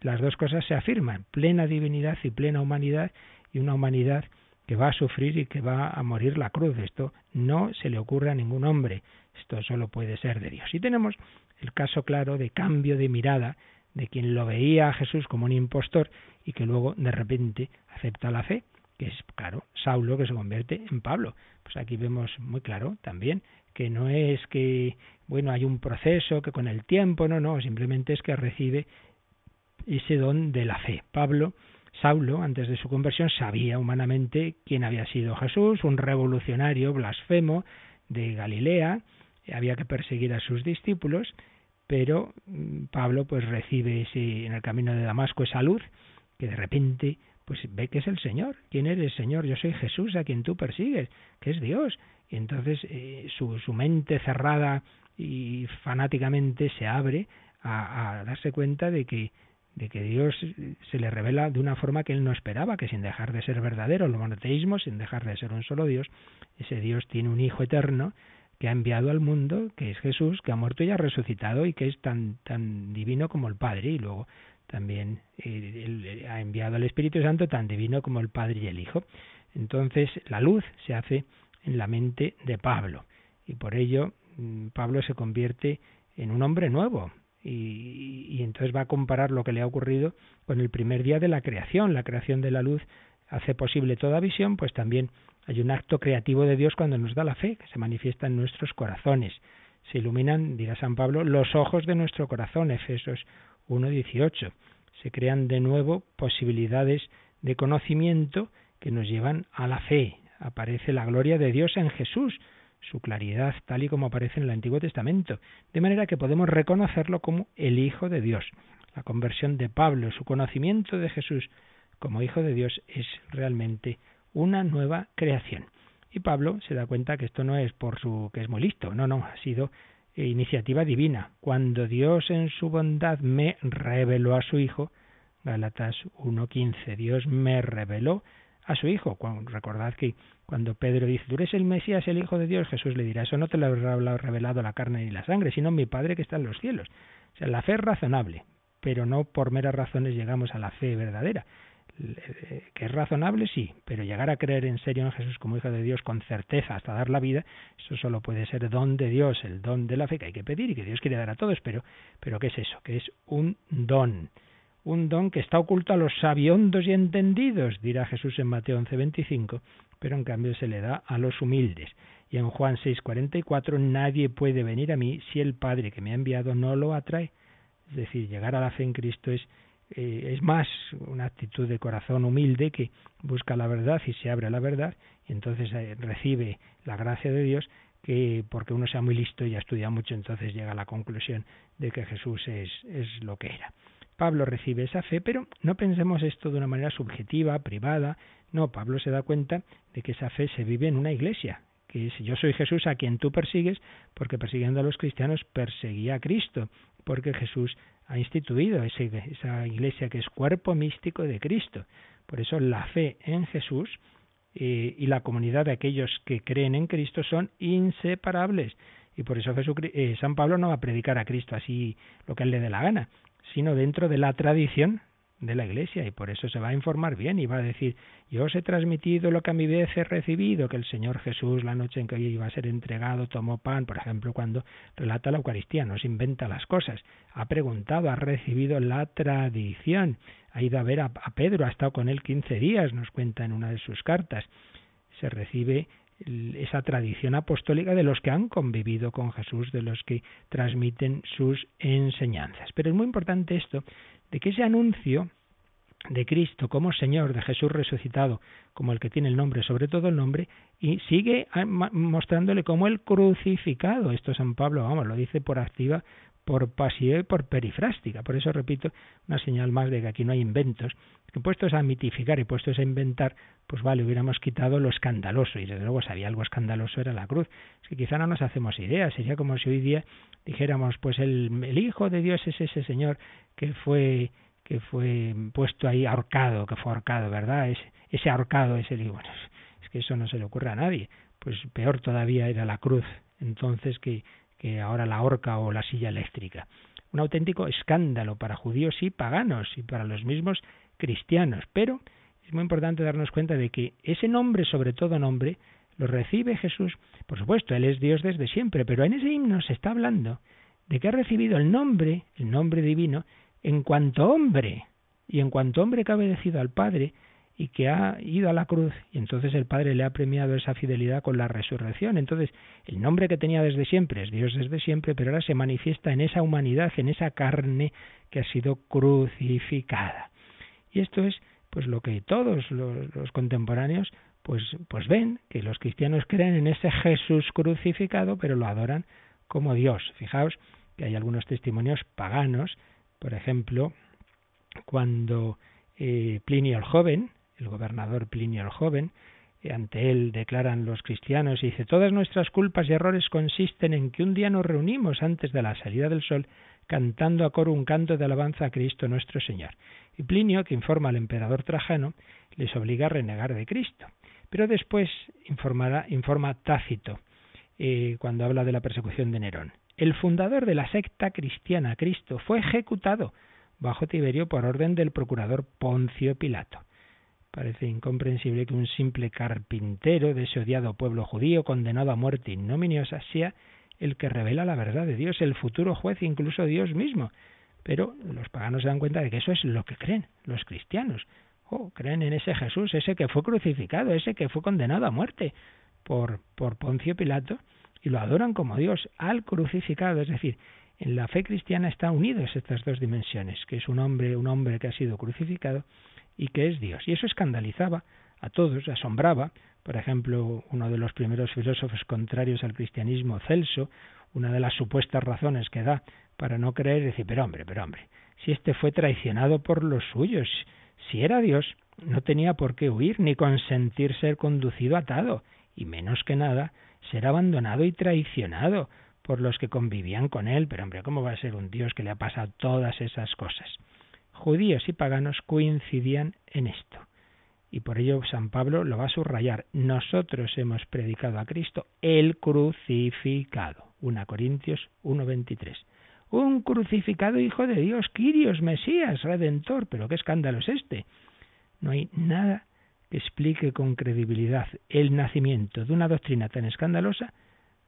Las dos cosas se afirman, plena divinidad y plena humanidad, y una humanidad que va a sufrir y que va a morir la cruz. Esto no se le ocurre a ningún hombre, esto solo puede ser de Dios. Y tenemos el caso claro de cambio de mirada de quien lo veía a Jesús como un impostor y que luego de repente acepta la fe es, claro, Saulo que se convierte en Pablo. Pues aquí vemos muy claro también que no es que, bueno, hay un proceso que con el tiempo, no, no, simplemente es que recibe ese don de la fe. Pablo, Saulo, antes de su conversión, sabía humanamente quién había sido Jesús, un revolucionario blasfemo de Galilea, había que perseguir a sus discípulos, pero mm, Pablo pues recibe ese, en el camino de Damasco esa luz que de repente pues ve que es el Señor. ¿Quién eres, Señor? Yo soy Jesús a quien tú persigues, que es Dios. Y entonces eh, su, su mente cerrada y fanáticamente se abre a, a darse cuenta de que de que Dios se le revela de una forma que él no esperaba, que sin dejar de ser verdadero, el monoteísmo, sin dejar de ser un solo Dios, ese Dios tiene un Hijo eterno que ha enviado al mundo, que es Jesús, que ha muerto y ha resucitado y que es tan, tan divino como el Padre. Y luego también eh, él ha enviado al Espíritu Santo tan divino como el Padre y el Hijo. Entonces la luz se hace en la mente de Pablo y por ello mm, Pablo se convierte en un hombre nuevo, y, y, entonces va a comparar lo que le ha ocurrido con el primer día de la creación. La creación de la luz hace posible toda visión, pues también hay un acto creativo de Dios cuando nos da la fe, que se manifiesta en nuestros corazones. Se iluminan, dirá San Pablo, los ojos de nuestro corazón, Efesos 1.18. Se crean de nuevo posibilidades de conocimiento que nos llevan a la fe. Aparece la gloria de Dios en Jesús, su claridad tal y como aparece en el Antiguo Testamento, de manera que podemos reconocerlo como el Hijo de Dios. La conversión de Pablo, su conocimiento de Jesús como Hijo de Dios es realmente una nueva creación. Y Pablo se da cuenta que esto no es por su que es muy listo, no, no, ha sido iniciativa divina. Cuando Dios en su bondad me reveló a su Hijo, Gálatas 1.15, Dios me reveló a su Hijo. Recordad que cuando Pedro dice, tú eres el Mesías, el Hijo de Dios, Jesús le dirá, eso no te lo ha revelado la carne ni la sangre, sino mi Padre que está en los cielos. O sea, la fe es razonable, pero no por meras razones llegamos a la fe verdadera. Que es razonable, sí, pero llegar a creer en serio en Jesús como Hijo de Dios con certeza hasta dar la vida, eso solo puede ser don de Dios, el don de la fe que hay que pedir y que Dios quiere dar a todos, pero, pero ¿qué es eso? Que es un don, un don que está oculto a los sabiondos y entendidos, dirá Jesús en Mateo 11:25, pero en cambio se le da a los humildes. Y en Juan 6:44, nadie puede venir a mí si el Padre que me ha enviado no lo atrae. Es decir, llegar a la fe en Cristo es eh, es más una actitud de corazón humilde que busca la verdad y se abre a la verdad y entonces eh, recibe la gracia de Dios que porque uno sea muy listo y ha estudiado mucho entonces llega a la conclusión de que Jesús es, es lo que era. Pablo recibe esa fe, pero no pensemos esto de una manera subjetiva, privada. No, Pablo se da cuenta de que esa fe se vive en una iglesia, que es yo soy Jesús a quien tú persigues, porque persiguiendo a los cristianos perseguía a Cristo, porque Jesús ha instituido esa iglesia que es cuerpo místico de Cristo. Por eso la fe en Jesús eh, y la comunidad de aquellos que creen en Cristo son inseparables. Y por eso eh, San Pablo no va a predicar a Cristo así lo que él le dé la gana, sino dentro de la tradición de la Iglesia y por eso se va a informar bien y va a decir, yo os he transmitido lo que a mi vez he recibido, que el Señor Jesús la noche en que iba a ser entregado tomó pan, por ejemplo, cuando relata la Eucaristía, no se inventa las cosas, ha preguntado, ha recibido la tradición, ha ido a ver a, a Pedro, ha estado con él 15 días, nos cuenta en una de sus cartas, se recibe esa tradición apostólica de los que han convivido con Jesús, de los que transmiten sus enseñanzas. Pero es muy importante esto de que ese anuncio de Cristo como Señor, de Jesús resucitado, como el que tiene el nombre, sobre todo el nombre, y sigue mostrándole como el crucificado. Esto San Pablo, vamos, lo dice por activa, por pasiva y por perifrástica. Por eso repito, una señal más de que aquí no hay inventos, que puestos a mitificar y puestos a inventar, pues vale, hubiéramos quitado lo escandaloso, y desde luego si había algo escandaloso era la cruz. Es que quizá no nos hacemos idea, sería como si hoy día dijéramos, pues el, el Hijo de Dios es ese Señor que fue que fue puesto ahí ahorcado, que fue ahorcado, ¿verdad? Ese, ese ahorcado es el bueno, es que eso no se le ocurre a nadie. Pues peor todavía era la cruz, entonces que, que ahora la horca o la silla eléctrica. Un auténtico escándalo para judíos y paganos y para los mismos cristianos. Pero es muy importante darnos cuenta de que ese nombre, sobre todo nombre, lo recibe Jesús. Por supuesto, Él es Dios desde siempre, pero en ese himno se está hablando de que ha recibido el nombre, el nombre divino, en cuanto hombre, y en cuanto hombre que ha obedecido al Padre, y que ha ido a la cruz y entonces el Padre le ha premiado esa fidelidad con la resurrección. Entonces, el nombre que tenía desde siempre es Dios desde siempre, pero ahora se manifiesta en esa humanidad, en esa carne que ha sido crucificada. Y esto es pues lo que todos los, contemporáneos pues, pues ven, que los cristianos creen en ese Jesús crucificado, pero lo adoran como Dios. Fijaos que hay algunos testimonios paganos, por ejemplo, cuando eh, Plinio el joven, el gobernador Plinio el joven, eh, ante él declaran los cristianos y dice, todas nuestras culpas y errores consisten en que un día nos reunimos antes de la salida del sol cantando a coro un canto de alabanza a Cristo nuestro Señor. Y Plinio, que informa al emperador Trajano, les obliga a renegar de Cristo. Pero después informará, informa Tácito, eh, cuando habla de la persecución de Nerón. El fundador de la secta cristiana Cristo fue ejecutado bajo Tiberio por orden del procurador Poncio Pilato. Parece incomprensible que un simple carpintero de ese odiado pueblo judío condenado a muerte ignominiosa sea el que revela la verdad de Dios, el futuro juez, incluso Dios mismo. Pero los paganos se dan cuenta de que eso es lo que creen los cristianos. Oh, creen en ese Jesús, ese que fue crucificado, ese que fue condenado a muerte por, por Poncio Pilato, y lo adoran como Dios al crucificado. Es decir, en la fe cristiana están unidas estas dos dimensiones, que es un hombre, un hombre que ha sido crucificado y que es Dios. Y eso escandalizaba a todos, asombraba. Por ejemplo, uno de los primeros filósofos contrarios al cristianismo, Celso, una de las supuestas razones que da para no creer, es decir, pero hombre, pero hombre, si este fue traicionado por los suyos, si era Dios, no tenía por qué huir ni consentir ser conducido atado, y menos que nada, ser abandonado y traicionado por los que convivían con él. Pero hombre, ¿cómo va a ser un Dios que le ha pasado todas esas cosas? Judíos y paganos coincidían en esto. Y por ello San Pablo lo va a subrayar. Nosotros hemos predicado a Cristo el crucificado. 1 Corintios 1.23. Un crucificado Hijo de Dios, Quirios, Mesías, Redentor. Pero qué escándalo es este. No hay nada que explique con credibilidad el nacimiento de una doctrina tan escandalosa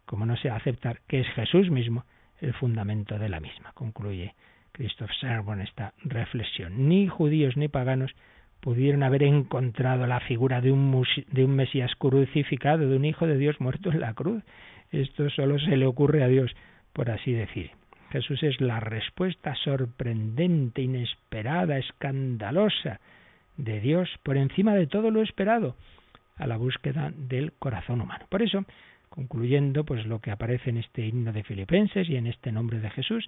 como no sea aceptar que es Jesús mismo el fundamento de la misma. Concluye Christoph Servon esta reflexión. Ni judíos ni paganos pudieron haber encontrado la figura de un, de un Mesías crucificado, de un Hijo de Dios muerto en la cruz. Esto solo se le ocurre a Dios, por así decir. Jesús es la respuesta sorprendente, inesperada, escandalosa de Dios por encima de todo lo esperado a la búsqueda del corazón humano. Por eso, concluyendo pues lo que aparece en este himno de Filipenses y en este nombre de Jesús,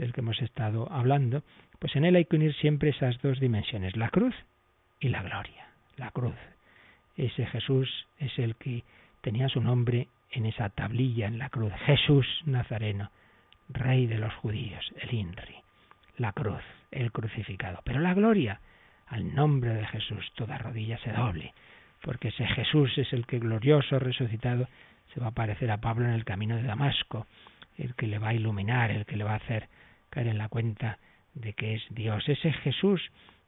del que hemos estado hablando, pues en él hay que unir siempre esas dos dimensiones, la cruz y la gloria. La cruz. Ese Jesús es el que tenía su nombre en esa tablilla en la cruz. Jesús Nazareno, Rey de los judíos, el INRI. La cruz, el crucificado. Pero la gloria, al nombre de Jesús, toda rodilla se doble, porque ese Jesús es el que glorioso, resucitado, se va a aparecer a Pablo en el camino de Damasco, el que le va a iluminar, el que le va a hacer caer en la cuenta de que es Dios. Ese Jesús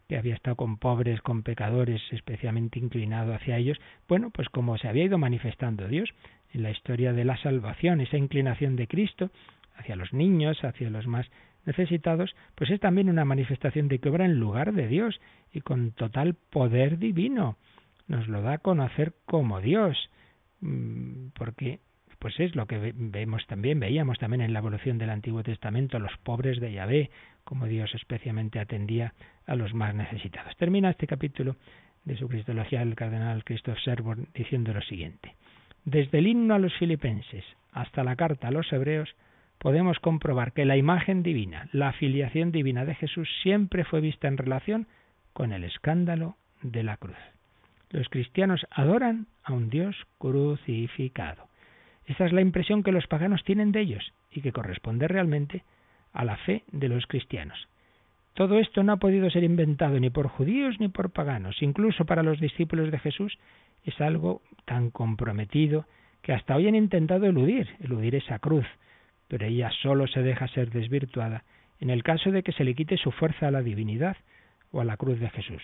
que había estado con pobres, con pecadores, especialmente inclinado hacia ellos, bueno, pues como se había ido manifestando Dios en la historia de la salvación, esa inclinación de Cristo hacia los niños, hacia los más necesitados, pues es también una manifestación de que obra en lugar de Dios y con total poder divino. Nos lo da a conocer como Dios, mm, porque pues es lo que vemos también, veíamos también en la evolución del Antiguo Testamento, los pobres de Yahvé, como Dios especialmente atendía a los más necesitados. Termina este capítulo de su Cristología el cardenal Christoph Serborn diciendo lo siguiente. Desde el himno a los filipenses hasta la carta a los hebreos, podemos comprobar que la imagen divina, la filiación divina de Jesús siempre fue vista en relación con el escándalo de la cruz. Los cristianos adoran a un Dios crucificado. Esa es la impresión que los paganos tienen de ellos y que corresponde realmente a la fe de los cristianos. Todo esto no ha podido ser inventado ni por judíos ni por paganos. Incluso para los discípulos de Jesús es algo tan comprometido que hasta hoy han intentado eludir, eludir esa cruz, pero ella solo se deja ser desvirtuada en el caso de que se le quite su fuerza a la divinidad o a la cruz de Jesús.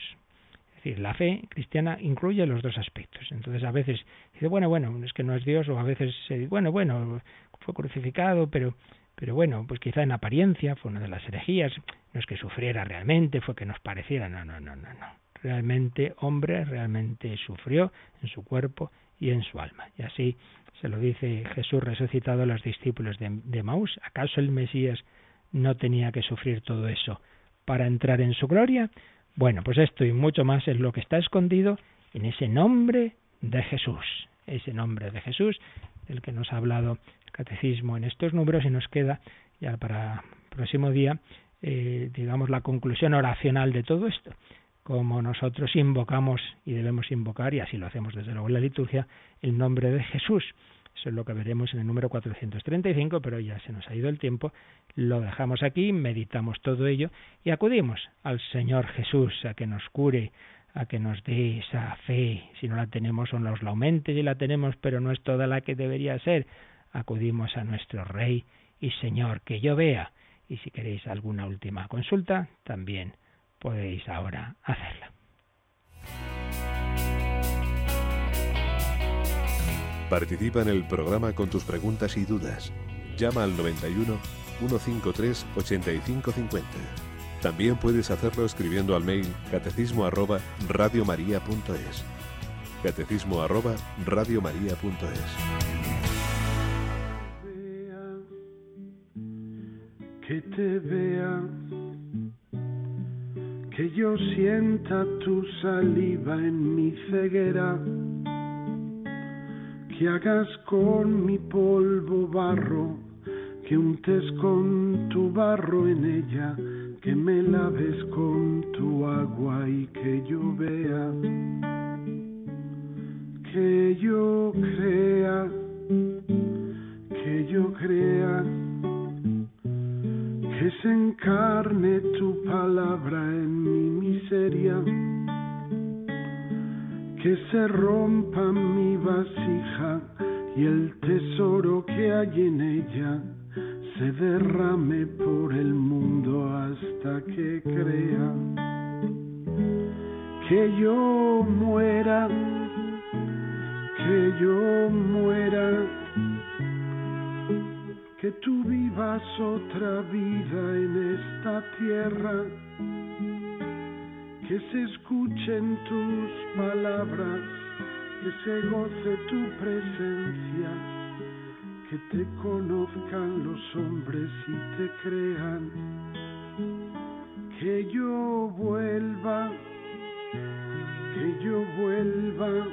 Es decir, la fe cristiana incluye los dos aspectos. Entonces a veces dice, bueno, bueno, es que no es Dios, o a veces se dice, bueno, bueno, fue crucificado, pero, pero bueno, pues quizá en apariencia fue una de las herejías, no es que sufriera realmente, fue que nos pareciera, no, no, no, no, no. realmente hombre, realmente sufrió en su cuerpo y en su alma. Y así se lo dice Jesús resucitado a los discípulos de, de Maús. ¿Acaso el Mesías no tenía que sufrir todo eso para entrar en su gloria? Bueno, pues esto y mucho más es lo que está escondido en ese nombre de Jesús, ese nombre de Jesús, del que nos ha hablado el catecismo en estos números y nos queda ya para el próximo día, eh, digamos, la conclusión oracional de todo esto, como nosotros invocamos y debemos invocar, y así lo hacemos desde luego en la liturgia, el nombre de Jesús. Eso es lo que veremos en el número 435, pero ya se nos ha ido el tiempo. Lo dejamos aquí, meditamos todo ello y acudimos al Señor Jesús a que nos cure, a que nos dé esa fe. Si no la tenemos o nos la aumente si la tenemos, pero no es toda la que debería ser. Acudimos a nuestro Rey y Señor, que yo vea. Y si queréis alguna última consulta, también podéis ahora hacerla. Participa en el programa con tus preguntas y dudas. Llama al 91 153 8550. También puedes hacerlo escribiendo al mail catecismo arroba radiomaria.es. Catecismo arroba radiomaria.es. Que te vea, que yo sienta tu saliva en mi ceguera que hagas con mi polvo barro, que untes con tu barro en ella, que me laves con tu agua y que yo vea, que yo crea, que yo crea, que se encarne tu palabra en mi miseria que se rompa mi vasija y el tesoro que hay en ella se derrame por el mundo hasta que crea que yo muera, que yo muera, que tú vivas otra vida en esta tierra que se escuchen tus palabras, que se goce tu presencia, que te conozcan los hombres y te crean, que yo vuelva, que yo vuelva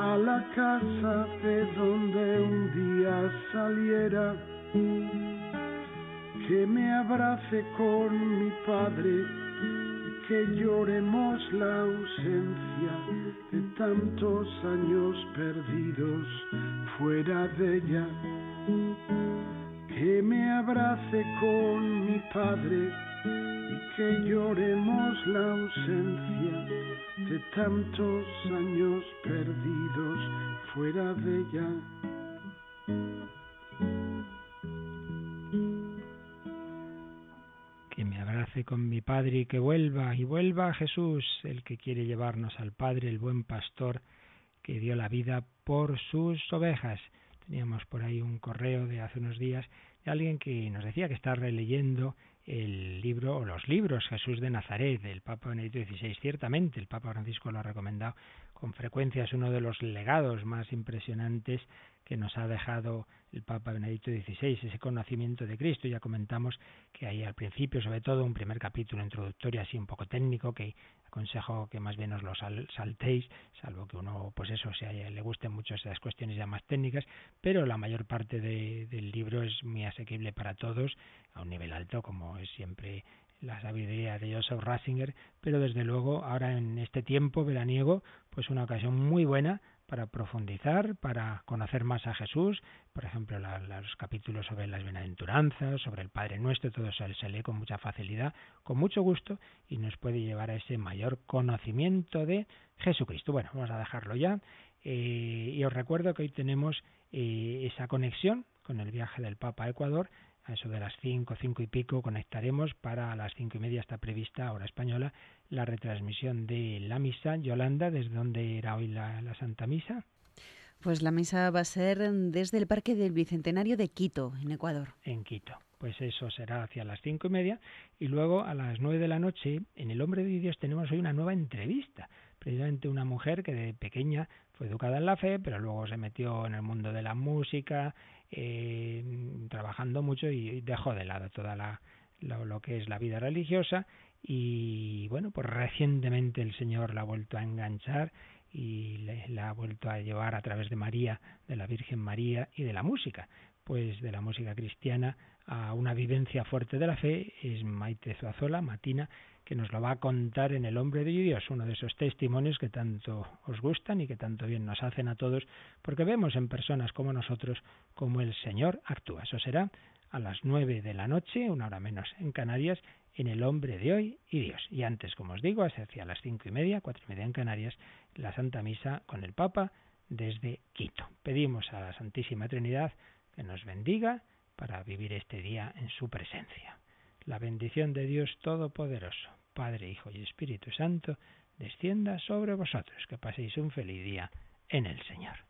a la casa de donde un día saliera, que me abrace con mi Padre, que lloremos la ausencia de tantos años perdidos fuera de ella, que me abrace con mi Padre y que lloremos la ausencia de tantos años perdidos fuera de ella. Con mi Padre y que vuelva y vuelva Jesús, el que quiere llevarnos al Padre, el buen pastor que dio la vida por sus ovejas. Teníamos por ahí un correo de hace unos días de alguien que nos decía que está releyendo el libro o los libros Jesús de Nazaret del Papa Benedicto XVI. Ciertamente el Papa Francisco lo ha recomendado con frecuencia, es uno de los legados más impresionantes que nos ha dejado el Papa Benedicto XVI, ese conocimiento de Cristo. Ya comentamos que hay al principio, sobre todo, un primer capítulo introductorio así un poco técnico, que aconsejo que más bien os lo saltéis, salvo que uno, pues eso, si le gusten mucho esas cuestiones ya más técnicas, pero la mayor parte del libro es muy asequible para todos, a un nivel alto, como es siempre la sabiduría de Joseph Ratzinger, pero desde luego ahora en este tiempo veraniego, pues una ocasión muy buena para profundizar, para conocer más a Jesús, por ejemplo, los capítulos sobre las bienaventuranzas, sobre el Padre Nuestro, todo eso se lee con mucha facilidad, con mucho gusto y nos puede llevar a ese mayor conocimiento de Jesucristo. Bueno, vamos a dejarlo ya eh, y os recuerdo que hoy tenemos eh, esa conexión con el viaje del Papa a Ecuador a eso de las cinco, cinco y pico, conectaremos para las cinco y media está prevista, hora española, la retransmisión de la misa. Yolanda, ¿desde dónde era hoy la, la Santa Misa? Pues la misa va a ser desde el Parque del Bicentenario de Quito, en Ecuador. En Quito. Pues eso será hacia las cinco y media. Y luego a las nueve de la noche, en El Hombre de Dios, tenemos hoy una nueva entrevista. Precisamente una mujer que de pequeña fue educada en la fe, pero luego se metió en el mundo de la música, eh, trabajando mucho y dejó de lado toda la, lo, que es la vida religiosa y bueno, pues recientemente el Señor la ha vuelto a enganchar y la ha vuelto a llevar a través de María, de la Virgen María y de la música, pues de la música cristiana a una vivencia fuerte de la fe es Maite Zuazola, Matina, que nos lo va a contar en El Hombre de Dios, uno de esos testimonios que tanto os gustan y que tanto bien nos hacen a todos, porque vemos en personas como nosotros como el Señor actúa. Eso será a las nueve de la noche, una hora menos en Canarias, en El Hombre de Hoy y Dios. Y antes, como os digo, hacia las cinco y media, cuatro y media en Canarias, la Santa Misa con el Papa desde Quito. Pedimos a la Santísima Trinidad que nos bendiga para vivir este día en su presencia. La bendición de Dios Todopoderoso, Padre, Hijo y Espíritu Santo, descienda sobre vosotros. Que paséis un feliz día en el Señor.